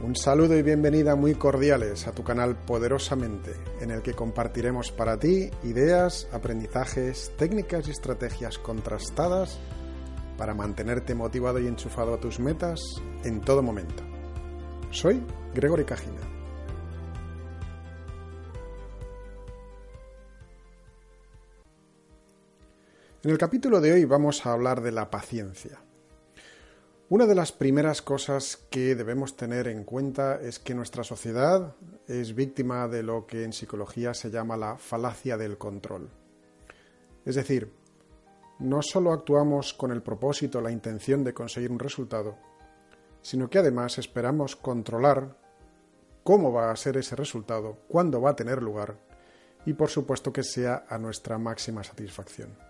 Un saludo y bienvenida muy cordiales a tu canal Poderosamente, en el que compartiremos para ti ideas, aprendizajes, técnicas y estrategias contrastadas para mantenerte motivado y enchufado a tus metas en todo momento. Soy Gregory Cajina. En el capítulo de hoy vamos a hablar de la paciencia. Una de las primeras cosas que debemos tener en cuenta es que nuestra sociedad es víctima de lo que en psicología se llama la falacia del control. Es decir, no solo actuamos con el propósito, la intención de conseguir un resultado, sino que además esperamos controlar cómo va a ser ese resultado, cuándo va a tener lugar y por supuesto que sea a nuestra máxima satisfacción.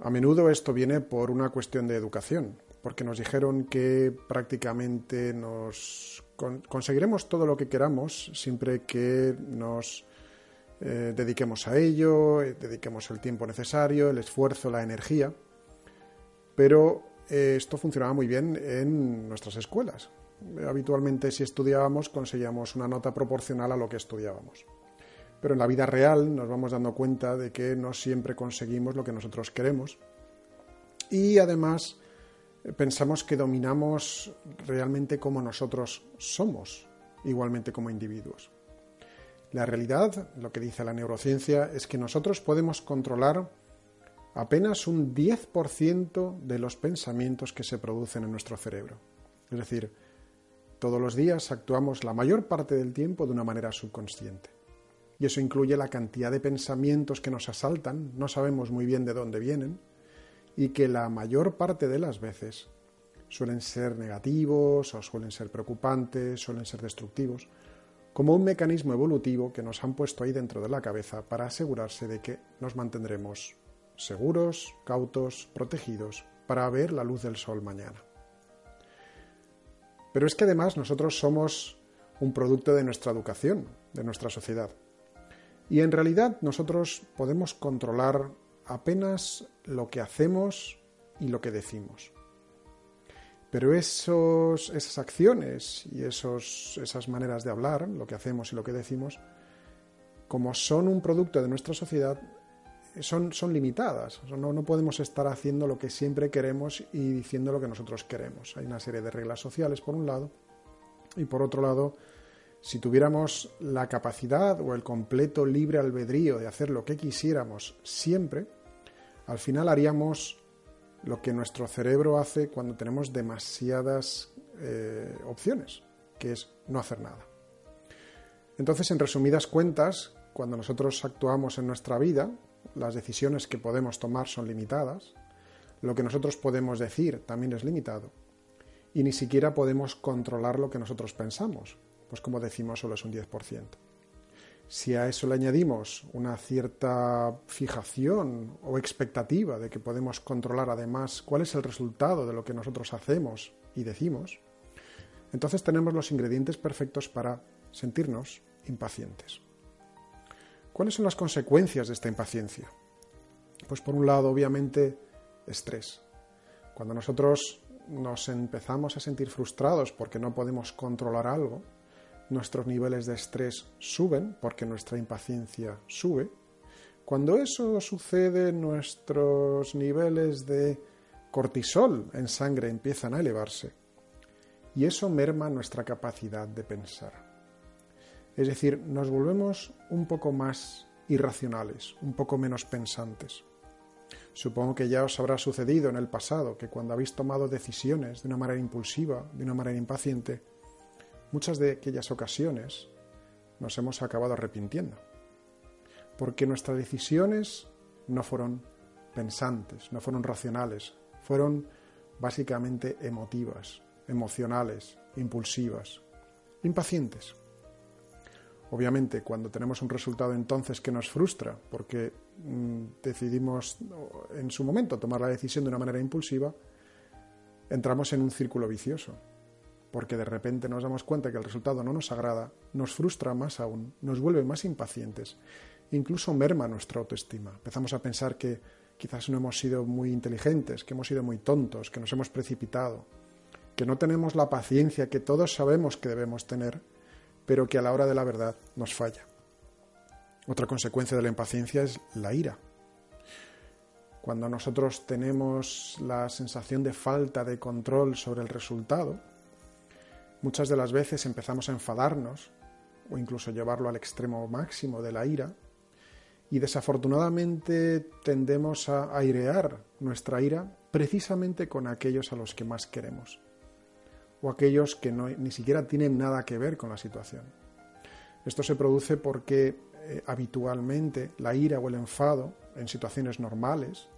A menudo esto viene por una cuestión de educación, porque nos dijeron que prácticamente nos conseguiremos todo lo que queramos siempre que nos eh, dediquemos a ello, eh, dediquemos el tiempo necesario, el esfuerzo, la energía. Pero eh, esto funcionaba muy bien en nuestras escuelas. Habitualmente si estudiábamos conseguíamos una nota proporcional a lo que estudiábamos pero en la vida real nos vamos dando cuenta de que no siempre conseguimos lo que nosotros queremos y además eh, pensamos que dominamos realmente como nosotros somos, igualmente como individuos. La realidad, lo que dice la neurociencia, es que nosotros podemos controlar apenas un 10% de los pensamientos que se producen en nuestro cerebro. Es decir, todos los días actuamos la mayor parte del tiempo de una manera subconsciente y eso incluye la cantidad de pensamientos que nos asaltan, no sabemos muy bien de dónde vienen, y que la mayor parte de las veces suelen ser negativos o suelen ser preocupantes, suelen ser destructivos, como un mecanismo evolutivo que nos han puesto ahí dentro de la cabeza para asegurarse de que nos mantendremos seguros, cautos, protegidos, para ver la luz del sol mañana. Pero es que además nosotros somos un producto de nuestra educación, de nuestra sociedad. Y en realidad nosotros podemos controlar apenas lo que hacemos y lo que decimos. Pero esos, esas acciones y esos, esas maneras de hablar, lo que hacemos y lo que decimos, como son un producto de nuestra sociedad, son, son limitadas. no, no podemos estar haciendo lo que siempre queremos y diciendo lo que nosotros queremos. Hay una serie de reglas sociales, por un lado, y por otro lado, si tuviéramos la capacidad o el completo libre albedrío de hacer lo que quisiéramos siempre, al final haríamos lo que nuestro cerebro hace cuando tenemos demasiadas eh, opciones, que es no hacer nada. Entonces, en resumidas cuentas, cuando nosotros actuamos en nuestra vida, las decisiones que podemos tomar son limitadas, lo que nosotros podemos decir también es limitado, y ni siquiera podemos controlar lo que nosotros pensamos, pues como decimos solo es un 10%. Si a eso le añadimos una cierta fijación o expectativa de que podemos controlar además cuál es el resultado de lo que nosotros hacemos y decimos, entonces tenemos los ingredientes perfectos para sentirnos impacientes. ¿Cuáles son las consecuencias de esta impaciencia? Pues por un lado, obviamente, estrés. Cuando nosotros nos empezamos a sentir frustrados porque no podemos controlar algo, nuestros niveles de estrés suben porque nuestra impaciencia sube. Cuando eso sucede, nuestros niveles de cortisol en sangre empiezan a elevarse y eso merma nuestra capacidad de pensar. Es decir, nos volvemos un poco más irracionales, un poco menos pensantes. Supongo que ya os habrá sucedido en el pasado que cuando habéis tomado decisiones de una manera impulsiva, de una manera impaciente, muchas de aquellas ocasiones nos hemos acabado arrepintiendo, porque nuestras decisiones no fueron pensantes, no fueron racionales, fueron básicamente emotivas, emocionales, impulsivas, impacientes. Obviamente, cuando tenemos un resultado entonces que nos frustra, porque mm, decidimos en su momento tomar la decisión de una manera impulsiva, entramos en un círculo vicioso porque de repente nos damos cuenta que el resultado no nos agrada, nos frustra más aún, nos vuelve más impacientes, incluso merma nuestra autoestima. Empezamos a pensar que quizás no hemos sido muy inteligentes, que hemos sido muy tontos, que nos hemos precipitado, que no tenemos la paciencia que todos sabemos que debemos tener, pero que a la hora de la verdad nos falla. Otra consecuencia de la impaciencia es la ira. Cuando nosotros tenemos la sensación de falta de control sobre el resultado, muchas de las veces empezamos a enfadarnos o incluso llevarlo al extremo máximo de la ira y desafortunadamente tendemos a airear nuestra ira precisamente con aquellos a los que más queremos o aquellos que ni siquiera tienen nada que ver con la situación. Esto se produce porque eh, habitualmente la ira o el enfado en situaciones normales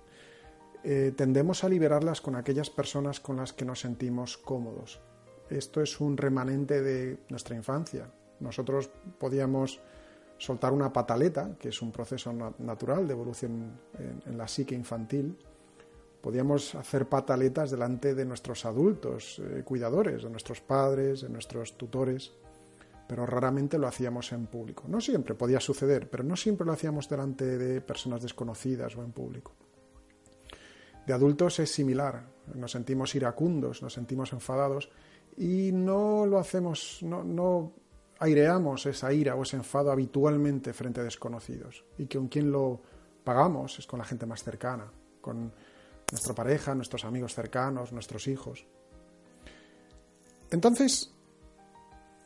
eh, tendemos a liberarlas con aquellas personas con las que nos sentimos cómodos. Esto es un remanente de nuestra infancia. Nosotros podíamos soltar una pataleta, que es un proceso natural de evolución en, la psique infantil, podíamos hacer pataletas delante de nuestros adultos, eh, cuidadores, de nuestros padres, de nuestros tutores, pero raramente lo hacíamos en público. No siempre podía suceder, pero no siempre lo hacíamos delante de personas desconocidas o en público. De adultos es similar, nos sentimos iracundos, nos sentimos enfadados y no lo hacemos, no, aireamos esa ira o ese enfado habitualmente frente a desconocidos y con quien lo pagamos es con la gente más cercana, con nuestra pareja, nuestros amigos cercanos, nuestros hijos. Entonces,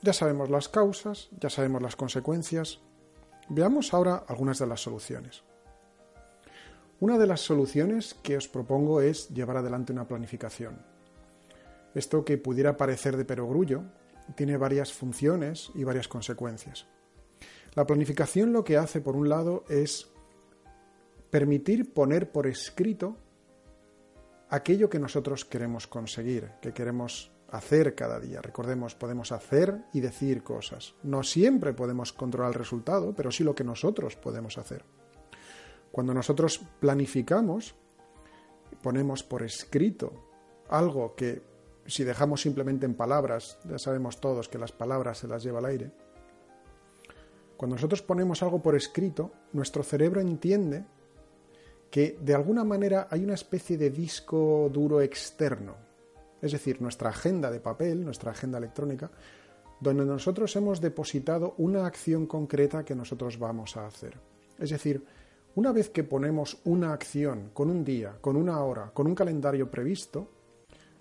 ya sabemos las causas, ya sabemos las consecuencias. Veamos ahora algunas de las soluciones. Una de las soluciones que os propongo es llevar adelante una planificación. Esto que pudiera parecer de perogrullo, tiene varias funciones y varias consecuencias. La planificación lo que hace, por un lado, es permitir poner por escrito aquello que nosotros queremos conseguir, que queremos hacer cada día. Recordemos, podemos hacer y decir cosas. No siempre podemos controlar el resultado, pero sí lo que nosotros podemos hacer. Cuando nosotros planificamos, ponemos por escrito algo que si dejamos simplemente en palabras, ya sabemos todos que las palabras se las lleva al aire, cuando nosotros ponemos algo por escrito, nuestro cerebro entiende que de alguna manera hay una especie de disco duro externo, es decir, nuestra agenda de papel, nuestra agenda electrónica, donde nosotros hemos depositado una acción concreta que nosotros vamos a hacer. Es decir, una vez que ponemos una acción con un día, con una hora, con un calendario previsto,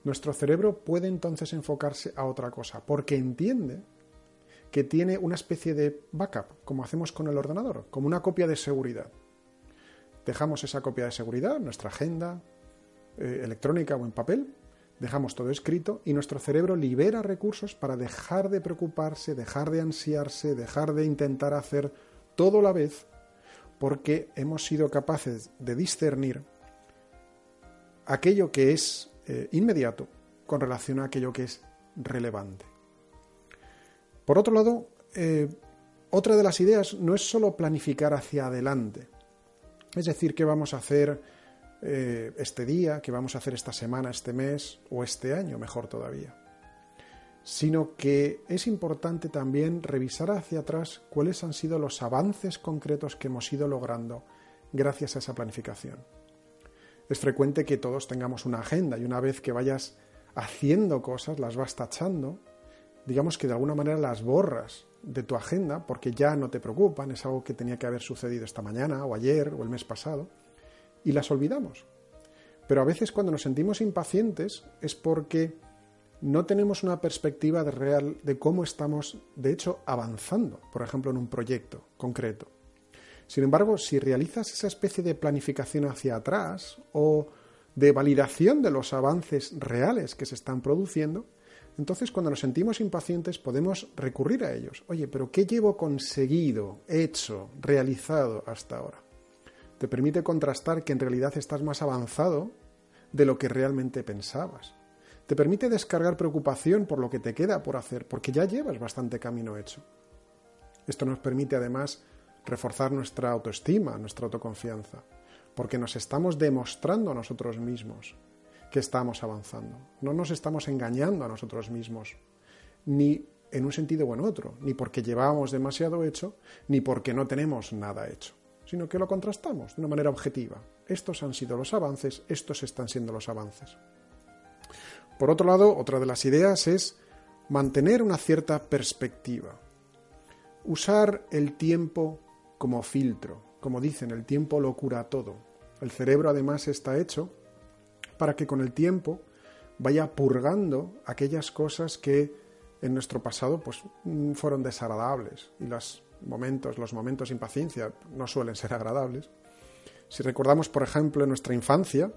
nuestro cerebro puede entonces enfocarse a otra cosa, porque entiende que tiene una especie de backup, como hacemos con el ordenador, como una copia de seguridad. Dejamos esa copia de seguridad, nuestra agenda eh, electrónica o en papel, dejamos todo escrito y nuestro cerebro libera recursos para dejar de preocuparse, dejar de ansiarse, dejar de intentar hacer todo a la vez, porque hemos sido capaces de discernir aquello que es eh, inmediato con relación a aquello que es relevante. Por otro lado, eh, otra de las ideas no es solo planificar hacia adelante, es decir, qué vamos a hacer eh, este día, qué vamos a hacer esta semana, este mes o este año, mejor todavía, sino que es importante también revisar hacia atrás cuáles han sido los avances concretos que hemos ido logrando gracias a esa planificación es frecuente que todos tengamos una agenda y una vez que vayas haciendo cosas, las vas tachando, digamos que de alguna manera las borras de tu agenda porque ya no te preocupan, es algo que tenía que haber sucedido esta mañana o ayer o el mes pasado, y las olvidamos. Pero a veces cuando nos sentimos impacientes es porque no tenemos una perspectiva de real de cómo estamos, de hecho, avanzando, por ejemplo, en un proyecto concreto. Sin embargo, si realizas esa especie de planificación hacia atrás o de validación de los avances reales que se están produciendo, entonces cuando nos sentimos impacientes podemos recurrir a ellos. Oye, pero ¿qué llevo conseguido, hecho, realizado hasta ahora? Te permite contrastar que en realidad estás más avanzado de lo que realmente pensabas. Te permite descargar preocupación por lo que te queda por hacer, porque ya llevas bastante camino hecho. Esto nos permite además reforzar nuestra autoestima, nuestra autoconfianza, porque nos estamos demostrando a nosotros mismos que estamos avanzando. No nos estamos engañando a nosotros mismos, ni en un sentido o en otro, ni porque llevamos demasiado hecho, ni porque no tenemos nada hecho, sino que lo contrastamos de una manera objetiva. Estos han sido los avances, estos están siendo los avances. Por otro lado, otra de las ideas es mantener una cierta perspectiva. Usar el tiempo como filtro. Como dicen, el tiempo lo cura todo. El cerebro además está hecho para que con el tiempo vaya purgando aquellas cosas que en nuestro pasado pues mm, fueron desagradables y los momentos, los momentos de impaciencia no suelen ser agradables. Si recordamos, por ejemplo, en nuestra infancia,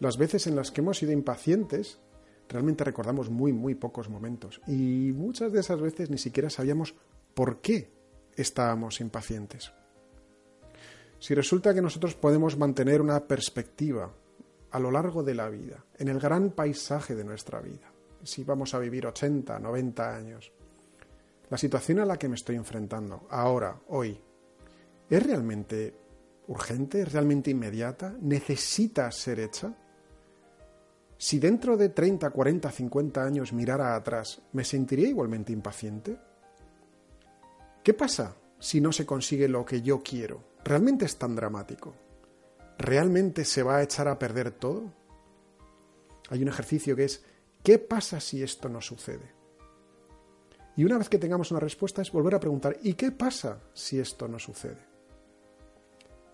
las veces en las que hemos sido impacientes, realmente recordamos muy, muy pocos momentos. Y muchas de esas veces ni siquiera sabíamos por qué estábamos impacientes. Si resulta que nosotros podemos mantener una perspectiva a lo largo de la vida, en el gran paisaje de nuestra vida, si vamos a vivir 80, 90 años, la situación a la que me estoy enfrentando ahora, hoy, ¿es realmente urgente? ¿Es realmente inmediata? ¿Necesita ser hecha? Si dentro de 30, 40, 50 años mirara atrás, ¿me sentiría igualmente impaciente? ¿Qué pasa si no se consigue lo que yo quiero? ¿Realmente es tan dramático? ¿Realmente se va a echar a perder todo? Hay un ejercicio que es ¿qué pasa si esto no sucede? Y una vez que tengamos una respuesta es volver a preguntar ¿y qué pasa si esto no sucede?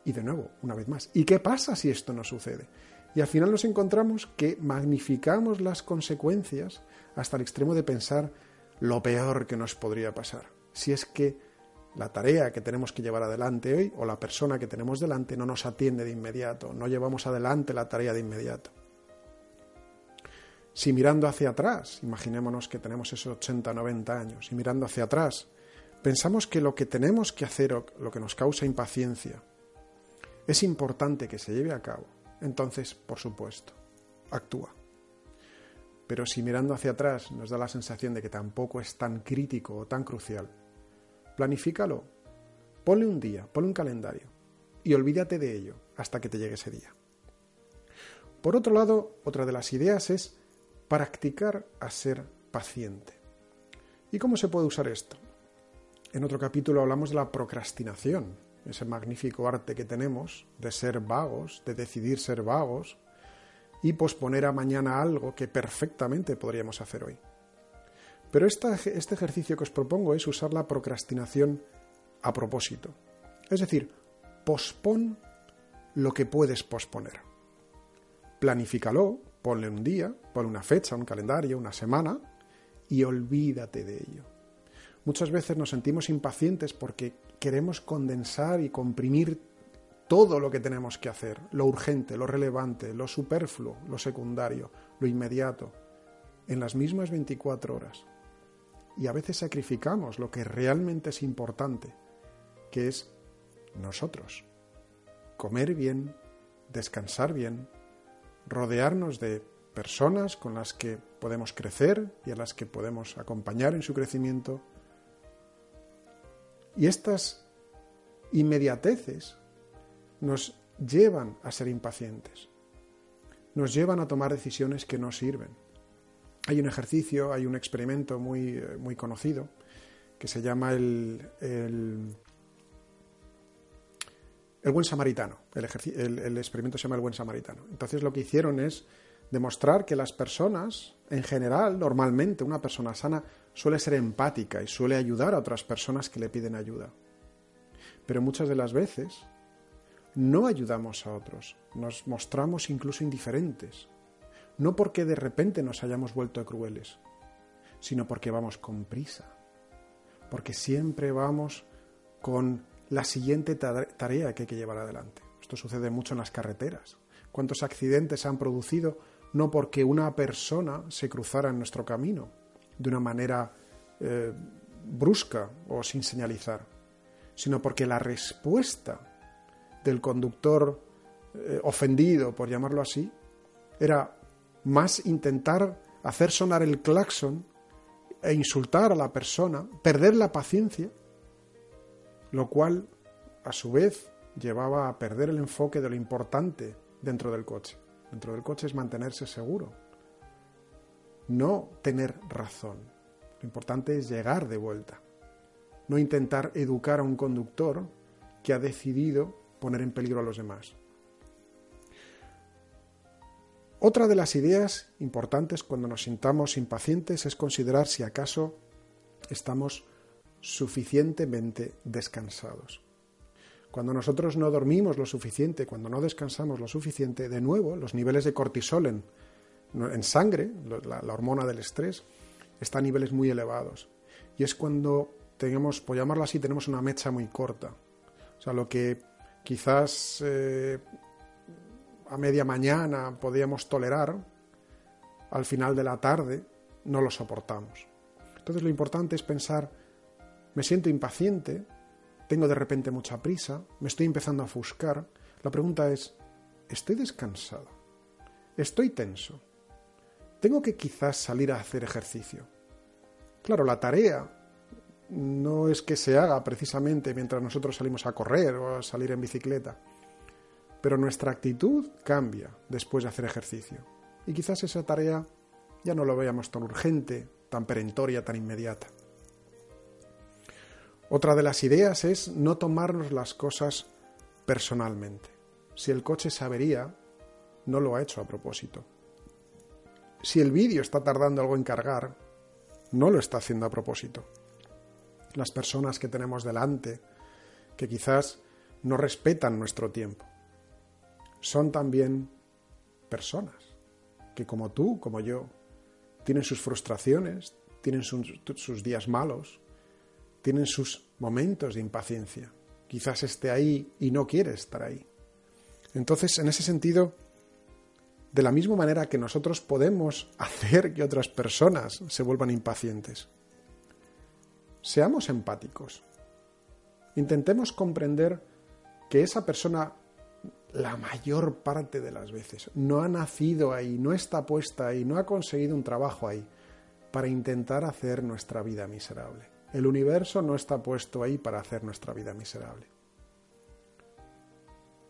Y de nuevo, una vez más, ¿y qué pasa si esto no sucede? Y al final nos encontramos que magnificamos las consecuencias hasta el extremo de pensar lo peor que nos podría pasar. Si es que la tarea que tenemos que llevar adelante hoy o la persona que tenemos delante no nos atiende de inmediato, no llevamos adelante la tarea de inmediato. Si mirando hacia atrás, imaginémonos que tenemos esos 80, 90 años, y mirando hacia atrás, pensamos que lo que tenemos que hacer o lo que nos causa impaciencia es importante que se lleve a cabo, entonces, por supuesto, actúa. Pero si mirando hacia atrás nos da la sensación de que tampoco es tan crítico o tan crucial, planifícalo, ponle un día, ponle un calendario y olvídate de ello hasta que te llegue ese día. Por otro lado, otra de las ideas es practicar a ser paciente. ¿Y cómo se puede usar esto? En otro capítulo hablamos de la procrastinación, ese magnífico arte que tenemos de ser vagos, de decidir ser vagos y posponer a mañana algo que perfectamente podríamos hacer hoy. Pero este ejercicio que os propongo es usar la procrastinación a propósito. Es decir, pospon lo que puedes posponer. Planifícalo, ponle un día, ponle una fecha, un calendario, una semana y olvídate de ello. Muchas veces nos sentimos impacientes porque queremos condensar y comprimir todo lo que tenemos que hacer, lo urgente, lo relevante, lo superfluo, lo secundario, lo inmediato, en las mismas 24 horas y a veces sacrificamos lo que realmente es importante, que es nosotros. Comer bien, descansar bien, rodearnos de personas con las que podemos crecer y a las que podemos acompañar en su crecimiento. Y estas inmediateces nos llevan a ser impacientes, nos llevan a tomar decisiones que no sirven hay un ejercicio, hay un experimento muy, eh, muy conocido que se llama el, el, buen samaritano. El, el, experimento se llama el buen samaritano. Entonces lo que hicieron es demostrar que las personas, en general, normalmente, una persona sana suele ser empática y suele ayudar a otras personas que le piden ayuda. Pero muchas de las veces no ayudamos a otros, nos mostramos incluso indiferentes no porque de repente nos hayamos vuelto crueles, sino porque vamos con prisa, porque siempre vamos con la siguiente tarea que hay que llevar adelante. Esto sucede mucho en las carreteras. ¿Cuántos accidentes se han producido no porque una persona se cruzara en nuestro camino de una manera eh, brusca o sin señalizar, sino porque la respuesta del conductor eh, ofendido, por llamarlo así, era más intentar hacer sonar el claxon e insultar a la persona, perder la paciencia, lo cual a su vez llevaba a perder el enfoque de lo importante dentro del coche. Dentro del coche es mantenerse seguro, no tener razón. Lo importante es llegar de vuelta, no intentar educar a un conductor que ha decidido poner en peligro a los demás. Otra de las ideas importantes cuando nos sintamos impacientes es considerar si acaso estamos suficientemente descansados. Cuando nosotros no dormimos lo suficiente, cuando no descansamos lo suficiente, de nuevo los niveles de cortisol en, sangre, la, la, hormona del estrés, están a niveles muy elevados. Y es cuando tenemos, por llamarlo así, tenemos una mecha muy corta. O sea, lo que quizás eh, a media mañana podíamos tolerar, al final de la tarde no lo soportamos. Entonces lo importante es pensar, me siento impaciente, tengo de repente mucha prisa, me estoy empezando a ofuscar. La pregunta es, ¿estoy descansado? ¿Estoy tenso? ¿Tengo que quizás salir a hacer ejercicio? Claro, la tarea no es que se haga precisamente mientras nosotros salimos a correr o a salir en bicicleta pero nuestra actitud cambia después de hacer ejercicio. Y quizás esa tarea ya no lo veamos tan urgente, tan perentoria, tan inmediata. Otra de las ideas es no tomarnos las cosas personalmente. Si el coche se avería, no lo ha hecho a propósito. Si el vídeo está tardando algo en cargar, no lo está haciendo a propósito. Las personas que tenemos delante, que quizás no respetan nuestro tiempo, son también personas que como tú, como yo, tienen sus frustraciones, tienen sus, días malos, tienen sus momentos de impaciencia. Quizás esté ahí y no quiere estar ahí. Entonces, en ese sentido, de la misma manera que nosotros podemos hacer que otras personas se vuelvan impacientes, seamos empáticos. Intentemos comprender que esa persona la mayor parte de las veces. No ha nacido ahí, no está puesta ahí, no ha conseguido un trabajo ahí para intentar hacer nuestra vida miserable. El universo no está puesto ahí para hacer nuestra vida miserable.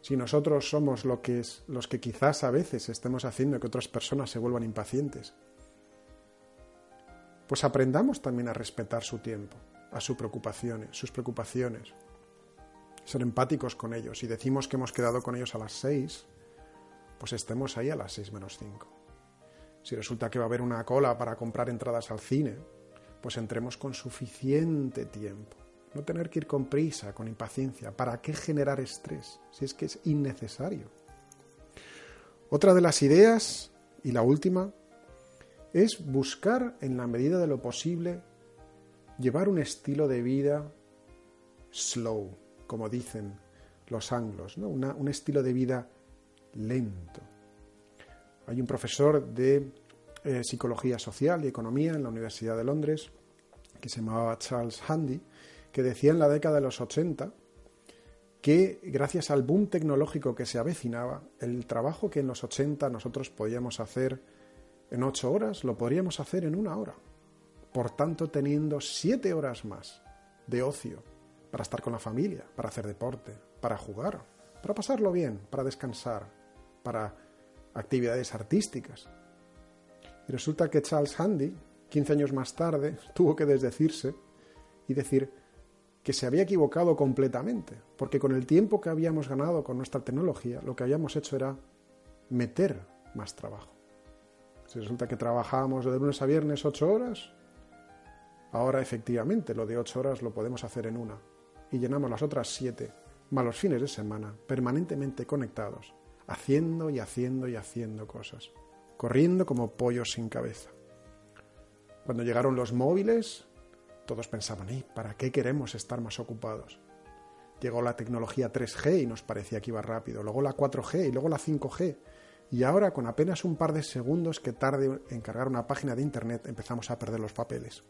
Si nosotros somos lo que es, los que quizás a veces estemos haciendo que otras personas se vuelvan impacientes, pues aprendamos también a respetar su tiempo, a sus preocupaciones, sus preocupaciones, ser empáticos con ellos. Si decimos que hemos quedado con ellos a las 6, pues estemos ahí a las 6 menos 5. Si resulta que va a haber una cola para comprar entradas al cine, pues entremos con suficiente tiempo. No tener que ir con prisa, con impaciencia. ¿Para qué generar estrés? Si es que es innecesario. Otra de las ideas, y la última, es buscar en la medida de lo posible llevar un estilo de vida slow, como dicen los anglos, un estilo de vida lento. Hay un profesor de eh, psicología social y economía en la Universidad de Londres que se llamaba Charles Handy, que decía en la década de los 80 que gracias al boom tecnológico que se avecinaba, el trabajo que en los 80 nosotros podíamos hacer en ocho horas, lo podríamos hacer en una hora. Por tanto, teniendo siete horas más de ocio para estar con la familia, para hacer deporte, para jugar, para pasarlo bien, para descansar, para actividades artísticas. Y resulta que Charles Handy, 15 años más tarde, tuvo que desdecirse y decir que se había equivocado completamente, porque con el tiempo que habíamos ganado con nuestra tecnología, lo que habíamos hecho era meter más trabajo. Si resulta que trabajábamos de lunes a viernes ocho horas, ahora efectivamente lo de ocho horas lo podemos hacer en una y llenamos las otras siete, malos fines de semana, permanentemente conectados, haciendo y haciendo y haciendo cosas, corriendo como pollos sin cabeza. Cuando llegaron los móviles, todos pensaban, ¿y para qué queremos estar más ocupados? Llegó la tecnología 3G y nos parecía que iba rápido, luego la 4G y luego la 5G. Y ahora, con apenas un par de segundos que tarde en cargar una página de Internet, empezamos a perder los papeles.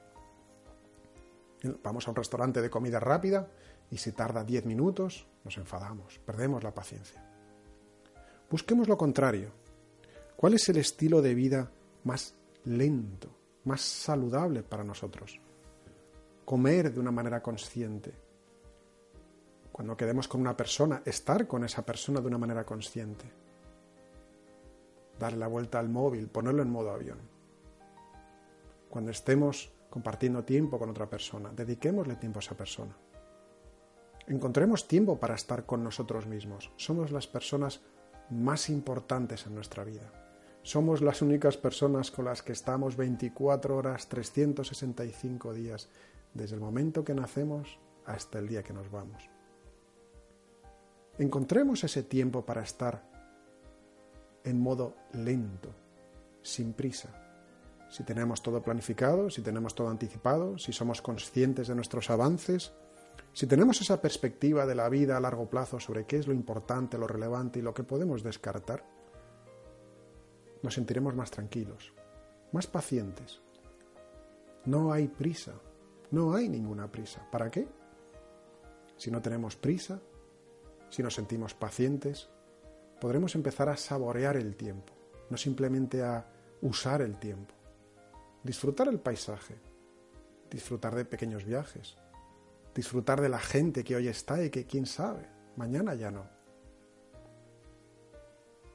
Vamos a un restaurante de comida rápida y si tarda 10 minutos nos enfadamos, perdemos la paciencia. Busquemos lo contrario. ¿Cuál es el estilo de vida más lento, más saludable para nosotros? Comer de una manera consciente. Cuando quedemos con una persona, estar con esa persona de una manera consciente. Darle la vuelta al móvil, ponerlo en modo avión. Cuando estemos compartiendo tiempo con otra persona. Dediquémosle tiempo a esa persona. Encontremos tiempo para estar con nosotros mismos. Somos las personas más importantes en nuestra vida. Somos las únicas personas con las que estamos 24 horas, 365 días, desde el momento que nacemos hasta el día que nos vamos. Encontremos ese tiempo para estar en modo lento, sin prisa. Si tenemos todo planificado, si tenemos todo anticipado, si somos conscientes de nuestros avances, si tenemos esa perspectiva de la vida a largo plazo sobre qué es lo importante, lo relevante y lo que podemos descartar, nos sentiremos más tranquilos, más pacientes. No hay prisa, no hay ninguna prisa. ¿Para qué? Si no tenemos prisa, si nos sentimos pacientes, podremos empezar a saborear el tiempo, no simplemente a usar el tiempo. Disfrutar el paisaje, disfrutar de pequeños viajes, disfrutar de la gente que hoy está y que quién sabe, mañana ya no.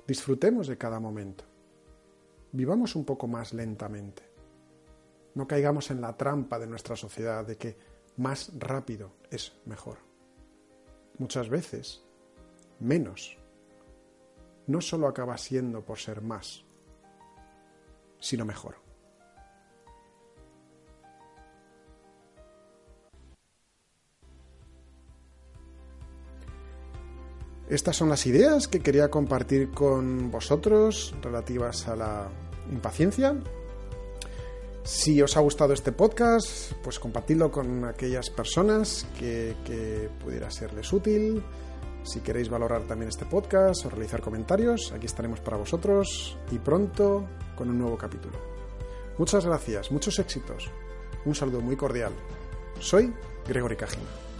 Disfrutemos de cada momento. Vivamos un poco más lentamente. No caigamos en la trampa de nuestra sociedad de que más rápido es mejor. Muchas veces, menos no solo acaba siendo por ser más, sino mejor. Estas son las ideas que quería compartir con vosotros relativas a la impaciencia. Si os ha gustado este podcast, pues compartidlo con aquellas personas que, pudiera serles útil. Si queréis valorar también este podcast o realizar comentarios, aquí estaremos para vosotros y pronto con un nuevo capítulo. Muchas gracias, muchos éxitos. Un saludo muy cordial. Soy Gregory Cajina.